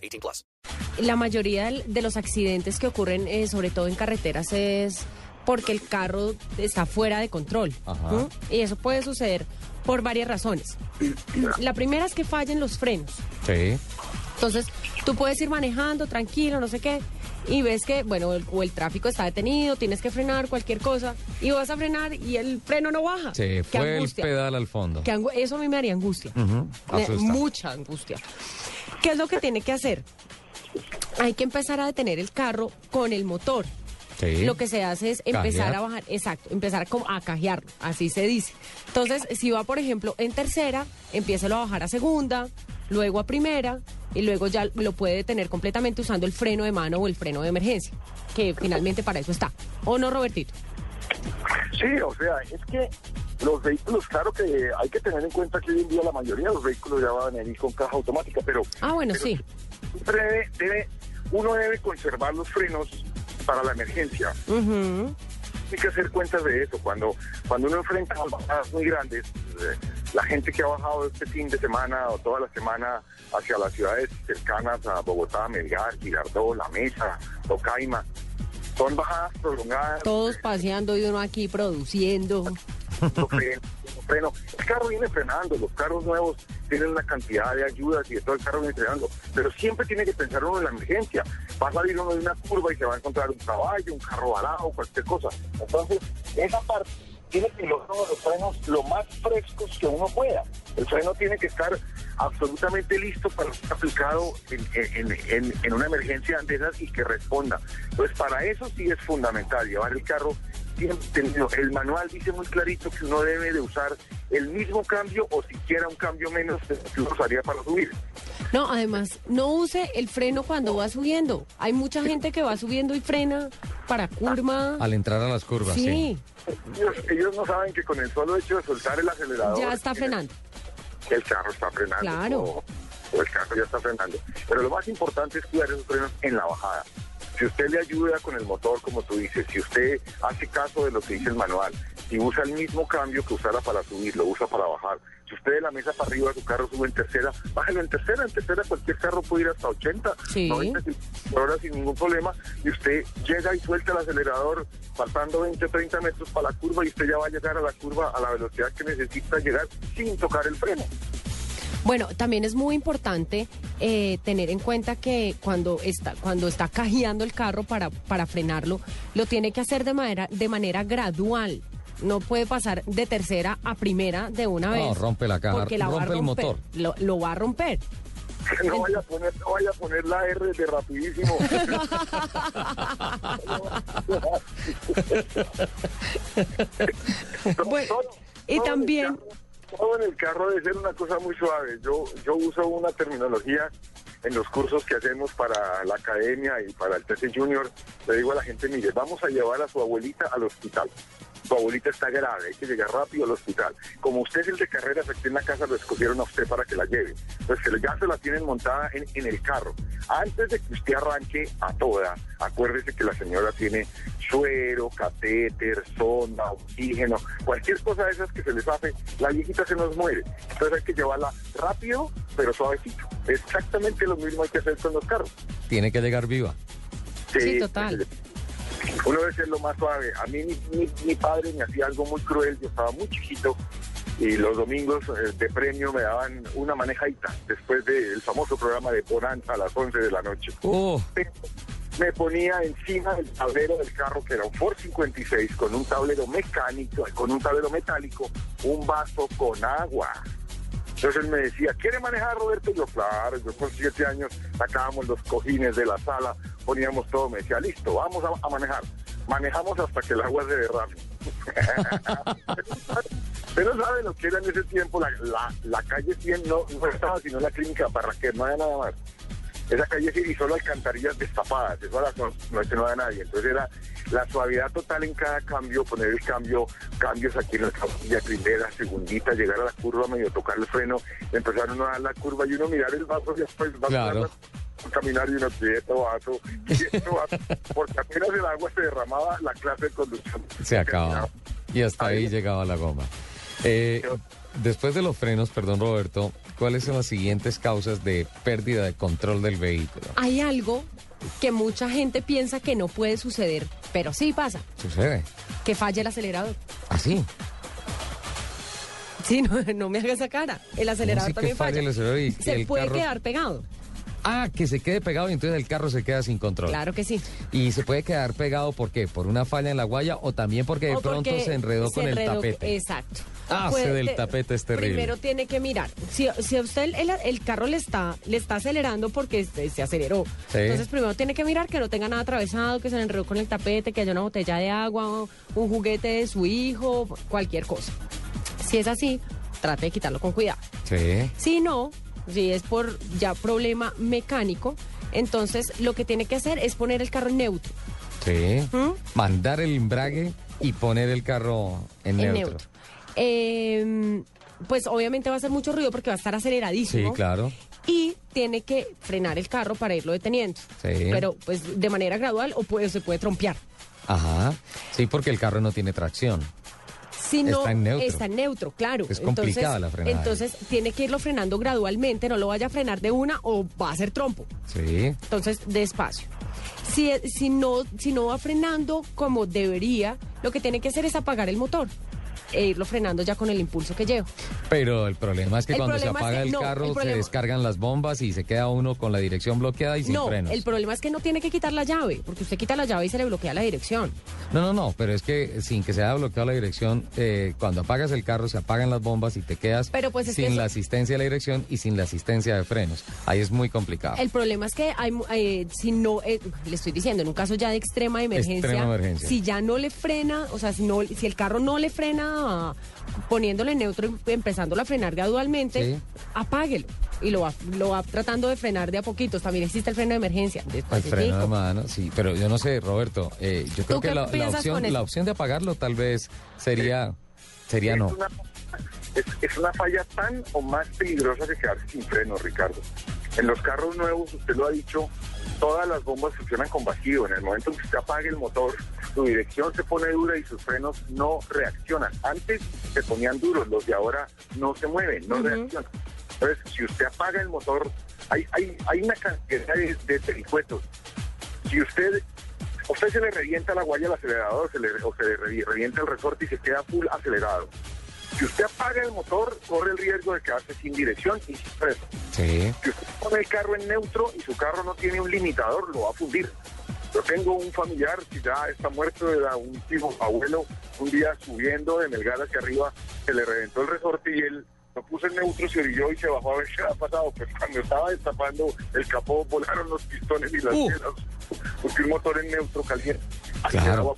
18 plus. La mayoría de los accidentes que ocurren, eh, sobre todo en carreteras, es porque el carro está fuera de control. ¿m? Y eso puede suceder por varias razones. La primera es que fallen los frenos. Sí. Entonces, tú puedes ir manejando tranquilo, no sé qué, y ves que, bueno, el- o el tráfico está detenido, tienes que frenar cualquier cosa, y vas a frenar y el freno no baja. Qué fue el angustia. pedal al fondo. Eso a mí me haría angustia. Me- asusta. mucha angustia. ¿Qué es lo que tiene que hacer? Hay que empezar a detener el carro con el motor. Sí. Lo que se hace es empezar Cajear. a bajar, exacto, empezar como a cajearlo, así se dice. Entonces, si va, por ejemplo, en tercera, empiécelo a bajar a segunda, luego a primera, y luego ya lo puede detener completamente usando el freno de mano o el freno de emergencia, que finalmente para eso está. ¿O no, Robertito? Sí, o sea, es que los vehículos, claro que hay que tener en cuenta que hoy en día la mayoría de los vehículos ya van a venir con caja automática, pero Ah, bueno, pero sí. siempre debe, debe- uno debe conservar los frenos para la emergencia. Hay que hacer cuentas de eso. Cuando, cuando uno enfrenta bajadas muy grandes, eh, la gente que ha bajado este fin de semana o toda la semana hacia las ciudades cercanas a Bogotá, Melgar, Girardot, La Mesa, Tocaima, son bajadas prolongadas. Todos paseando y uno aquí produciendo. No freno, no freno. El carro viene frenando, los carros nuevos tienen una cantidad de ayudas y de todo el carro viene frenando, pero siempre tiene que pensar uno en la emergencia. Va a salir uno de una curva y se va a encontrar un caballo, un carro varado, cualquier cosa. Entonces, esa parte tiene que lograr los frenos lo más frescos que uno pueda. El freno tiene que estar absolutamente listo para ser aplicado en, una emergencia de esas y que responda. Entonces, para eso sí es fundamental llevar el carro tenido. El manual dice muy clarito que uno debe de usar el mismo cambio o siquiera un cambio menos que uno usaría para subir. No, además, no use el freno cuando va subiendo. Hay mucha gente que va subiendo y frena para curva. Al entrar a las curvas, sí. Sí, Ellos, ellos no saben que con el solo hecho de soltar el acelerador... ya está frenando. El carro está frenando. Claro. O, o el carro ya está frenando. Pero lo más importante es cuidar esos frenos en la bajada. Si usted le ayuda con el motor, como tú dices, si usted hace caso de lo que dice el manual, si usa el mismo cambio que usara para subir, lo usa para bajar. Si usted de la mesa para arriba, su carro sube en tercera, bájelo en tercera. En tercera cualquier carro puede ir hasta 80, Sí. 90 por hora sin ningún problema. Y usted llega y suelta el acelerador faltando 20, 30 metros para la curva y usted ya va a llegar a la curva a la velocidad que necesita llegar sin tocar el freno. Bueno, también es muy importante eh, tener en cuenta que cuando está, cuando está cajeando el carro para, para frenarlo, lo tiene que hacer de manera, de manera gradual. No puede pasar de tercera a primera de una No, vez. rompe la caja, porque la va a rompe el romper, motor. Lo, lo va a romper. No vaya a poner, no vaya a poner la R de rapidísimo. Bueno, y también- En el carro debe ser una cosa muy suave. Yo, yo uso una terminología en los cursos que hacemos para la academia y para el TC Junior. Le digo a la gente, mire, vamos a llevar a su abuelita al hospital. Su abuelita está grave, hay que llegar rápido al hospital. Como usted es el de carreras aquí en la casa, lo escogieron a usted para que la lleve. Entonces, que ya se la tienen montada en, en el carro. Antes de que usted arranque a toda, acuérdese que la señora tiene suero, catéter, sonda, oxígeno, cualquier cosa de esas que se les hace, la viejita se nos muere. Entonces hay que llevarla rápido, pero suavecito. Exactamente lo mismo hay que hacer con los carros. Tiene que llegar viva. Sí, total. Uno debe ser lo más suave. A mí mi, mi- mi padre me hacía algo muy cruel, yo estaba muy chiquito y los domingos eh, de premio me daban una manejadita después del famoso programa de Bonanza a las 11 de la noche. Oh, Me ponía encima del tablero del carro, que era un Ford 56, con un tablero mecánico, con un tablero metálico, un vaso con agua. Entonces él me decía, ¿quiere manejar Roberto? Y yo, claro, yo con siete años sacábamos los cojines de la sala, poníamos todo, me decía, listo, vamos a, a manejar. Manejamos hasta que el agua se derrame. Pero sabe lo que era en ese tiempo, la, la, la calle 100 no, no estaba sino la clínica Barraquer, no había nada más. esa calle sí y solo alcantarillas destapadas, eso era- no, no es que no da nadie. Entonces era la suavidad total en cada cambio, poner el cambio, cambios aquí en la cabilla, primera, segundita, llegar a la curva, medio tocar el freno, empezar uno a dar la curva y uno mirar el vaso y después va Claro. a caminar y uno quieto vaso, quieto vaso, porque apenas el agua se derramaba, la clase de conducción Se acaba. Y hasta ahí llegaba la goma. Eh, después de los frenos, perdón Roberto, ¿cuáles son las siguientes causas de pérdida de control del vehículo? Hay algo que mucha gente piensa que no puede suceder, pero sí pasa, Sucede. que falle el acelerador. Así. Sí, no, no me haga esa cara. El acelerador también falla. el acelerador y Se el puede carro- quedar pegado. Ah, que se quede pegado y entonces el carro se queda sin control. Claro que sí. Y se puede quedar pegado, ¿por qué? ¿Por una falla en la guaya o también porque de pronto se enredó se con enredó- el tapete? Exacto. Ah, ese del te- tapete es terrible. Primero tiene que mirar. Si, si a usted el, el carro le está, le está acelerando porque se, se aceleró. Sí. Entonces primero tiene que mirar que no tenga nada atravesado, que se le enredó con el tapete, que haya una botella de agua, un juguete de su hijo, cualquier cosa. Si es así, trate de quitarlo con cuidado. Sí. Si no, si es por ya problema mecánico, entonces lo que tiene que hacer es poner el carro en neutro. Sí. ¿Mm? Mandar el embrague y poner el carro en, en neutro. neutro. Eh, pues obviamente va a hacer mucho ruido porque va a estar Sí, aceleradísimo. claro. Y tiene que frenar el carro para irlo deteniendo. Sí. Pero pues de manera gradual o puede, se puede trompear. Ajá. Sí, porque el carro no tiene tracción. Si no, Está en neutro. está en neutro, claro. Es complicada la frenada. Entonces tiene que irlo frenando gradualmente, no lo vaya a frenar de una o va a ser trompo. Sí. Entonces, despacio. Si, si, no, si no va frenando como debería, lo que tiene que hacer es apagar el motor e irlo frenando ya con el impulso que lleva. Pero el problema es que El cuando se es apaga que- el no, carro el se descargan las bombas y se queda uno con la dirección bloqueada y sin no, frenos. el problema es que no tiene que quitar la llave, porque usted quita la llave y se le bloquea la dirección. No, no, no, pero es que sin que se haya bloqueado la dirección, eh, cuando apagas el carro se apagan las bombas y te quedas Pero pues que sin la asistencia de la dirección y sin la asistencia de frenos. Ahí es muy complicado. El problema es que hay, eh, si no, eh, le estoy diciendo, en un caso ya de extrema emergencia, Extrema emergencia. si ya no le frena, o sea, si, no, si el carro no le frena poniéndole en neutro y empezándolo a frenar gradualmente, Sí. apáguelo. Y lo va, lo va tratando de frenar de a poquitos. También existe el freno de emergencia. El freno de mano, sí, pero yo no sé, Roberto, eh, yo creo ¿Tú que la, la opción, la opción de apagarlo tal vez sería, sería es no. Una, es, es una falla tan o más peligrosa que quedarse sin freno, Ricardo. En los carros nuevos, usted lo ha dicho, todas las bombas funcionan con vacío. En el momento en que usted apague el motor, su dirección se pone dura y sus frenos no reaccionan. Antes se ponían duros, los de ahora no se mueven, no reaccionan. Entonces, si usted apaga el motor, hay, hay, hay una cantidad de, de vericuetos. Si usted, usted se le revienta la guaya al acelerador se le, o se le revi- revienta el resorte y se queda full acelerado. Si usted apaga el motor, corre el riesgo de quedarse sin dirección y sin freno. Sí. Si usted pone el carro en neutro y su carro no tiene un limitador, lo va a fundir. Yo tengo un familiar que ya está muerto, era un tío abuelo, un día subiendo de Melgar hacia arriba, se le reventó el resorte y él lo puso en neutro, se orilló y se bajó a ver qué había pasado. Pues cuando estaba destapando el capó, volaron los pistones y las Uh. piedras, porque un motor en neutro caliente. Así Claro.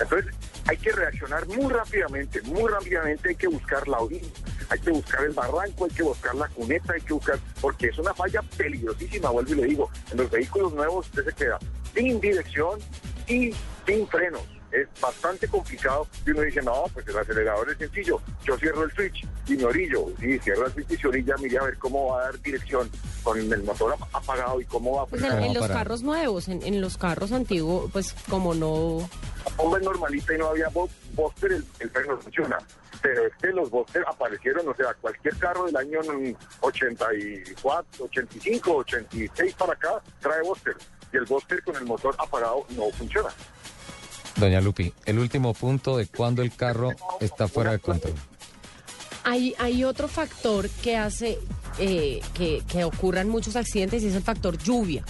Entonces, hay que reaccionar muy rápidamente, muy rápidamente hay que buscar la orilla, hay que buscar el barranco, hay que buscar la cuneta, hay que buscar, porque es una falla peligrosísima, vuelvo y le digo, en los vehículos nuevos usted se queda sin dirección y sin frenos. Es bastante complicado y uno dice, no, pues el acelerador es sencillo, yo cierro el switch y me orillo, y cierro el switch y se orilla, mire a ver cómo va a dar dirección con el motor ap- apagado y cómo va a Pues en, en los carros nuevos, en, en los carros antiguos, pues como no... Es normalita y no había bo- Buster, el, el freno no funciona. Pero es que los Buster aparecieron, o sea, cualquier carro del año mm, 84, 85, 86 para acá trae Buster. Y el Buster con el motor apagado no funciona. Doña Lupi, el último punto de cuando el carro está fuera de control. Hay, hay otro factor que hace eh, que, que ocurran muchos accidentes y es el factor lluvia.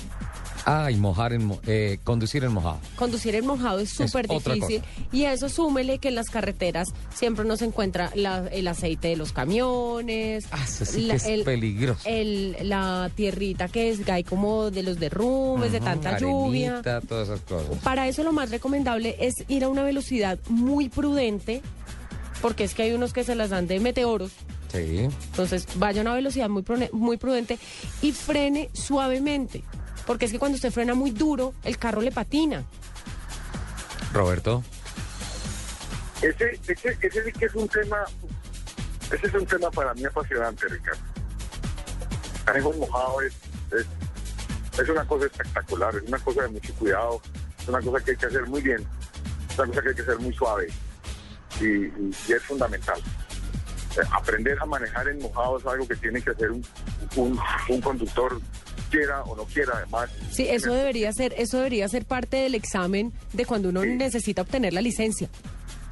Ah, y mojar en, eh, conducir en mojado. Conducir en mojado es súper difícil y a eso súmele que en las carreteras siempre no se encuentra la- el aceite de los camiones, Ah, eso sí la- que es el- peligroso. el- la tierrita que es hay como de los derrumbes, de tanta lluvia. todas esas cosas. Para eso lo más recomendable es ir a una velocidad muy prudente, porque es que hay unos que se las dan de meteoros Sí. Entonces, vaya a una velocidad muy, muy prudente y frene suavemente. Porque es que cuando usted frena muy duro, el carro le patina. Roberto. Ese, ese, ese sí que es un tema, ese es un tema para mí apasionante, Ricardo. Manejo mojado es, es, es una cosa espectacular, es una cosa de mucho cuidado, es una cosa que hay que hacer muy bien, es una cosa que hay que hacer muy suave y, y- y es fundamental. Eh, Aprender a manejar en mojado es algo que tiene que hacer un, un, un conductor, quiera o no quiera, además. Sí, eso debería ser, eso debería ser parte del examen de cuando uno Sí. necesita obtener la licencia.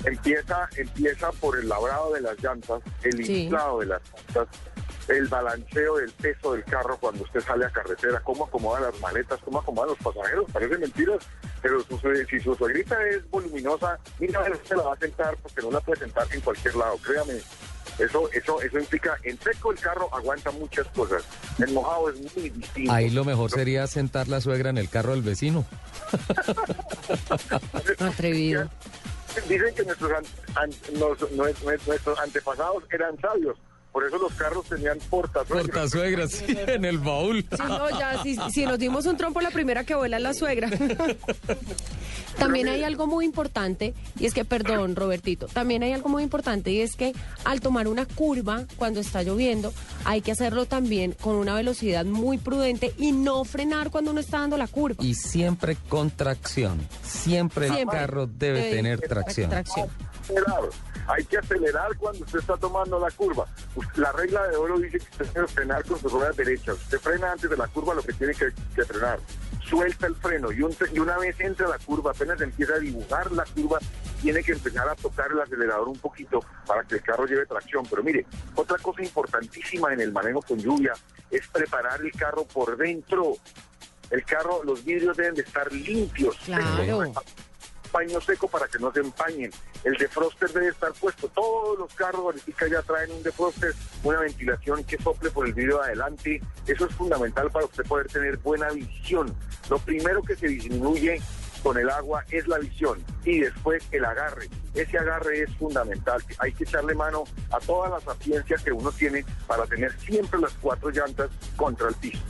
Empieza, empieza por el labrado de las llantas, el Sí. inflado de las llantas, el balanceo del peso del carro cuando usted sale a carretera, cómo acomoda las maletas, cómo acomoda los pasajeros, parece mentiras, pero su- si su suegrita es voluminosa, mira se la va a sentar porque no la puede sentar en cualquier lado, créame. Eso, eso, eso implica, en seco el carro aguanta muchas cosas, en mojado es muy distinto. Ahí lo mejor sería sentar la suegra en el carro del vecino. Atrevido. Dicen que nuestros, an- an- nos- nue- nue- nuestros antepasados eran sabios, por eso los carros tenían portasuegras. Porta suegra, sí, en el baúl. Sí, no, ya, si, si nos dimos un trompo, la primera que vuela es la suegra. También hay algo muy importante, y es que, perdón, Robertito, también hay algo muy importante, y es que al tomar una curva cuando está lloviendo, hay que hacerlo también con una velocidad muy prudente y no frenar cuando uno está dando la curva. Y siempre con tracción. Siempre, el carro debe Debe- tener tracción. Tracción. Hay que acelerar cuando usted está tomando la curva. La regla de oro dice que usted debe frenar con sus ruedas derechas. Usted frena antes de la curva lo que tiene que, que frenar. Suelta el freno y, un- y una vez entra la curva, apenas empieza a dibujar la curva, tiene que empezar a tocar el acelerador un poquito para que el carro lleve tracción. Pero mire, otra cosa importantísima en el manejo con lluvia es preparar el carro por dentro. El carro, los vidrios deben de estar limpios. Claro. Paño seco para que no se empañen. El defroster debe estar puesto. Todos los carros ahorita ya traen un defroster, una ventilación que sople por el vidrio de adelante. Eso es fundamental para usted poder tener buena visión. Lo primero que se disminuye con el agua es la visión y después el agarre. Ese agarre es fundamental. Hay que echarle mano a toda la sapiencia que uno tiene para tener siempre las cuatro llantas contra el piso.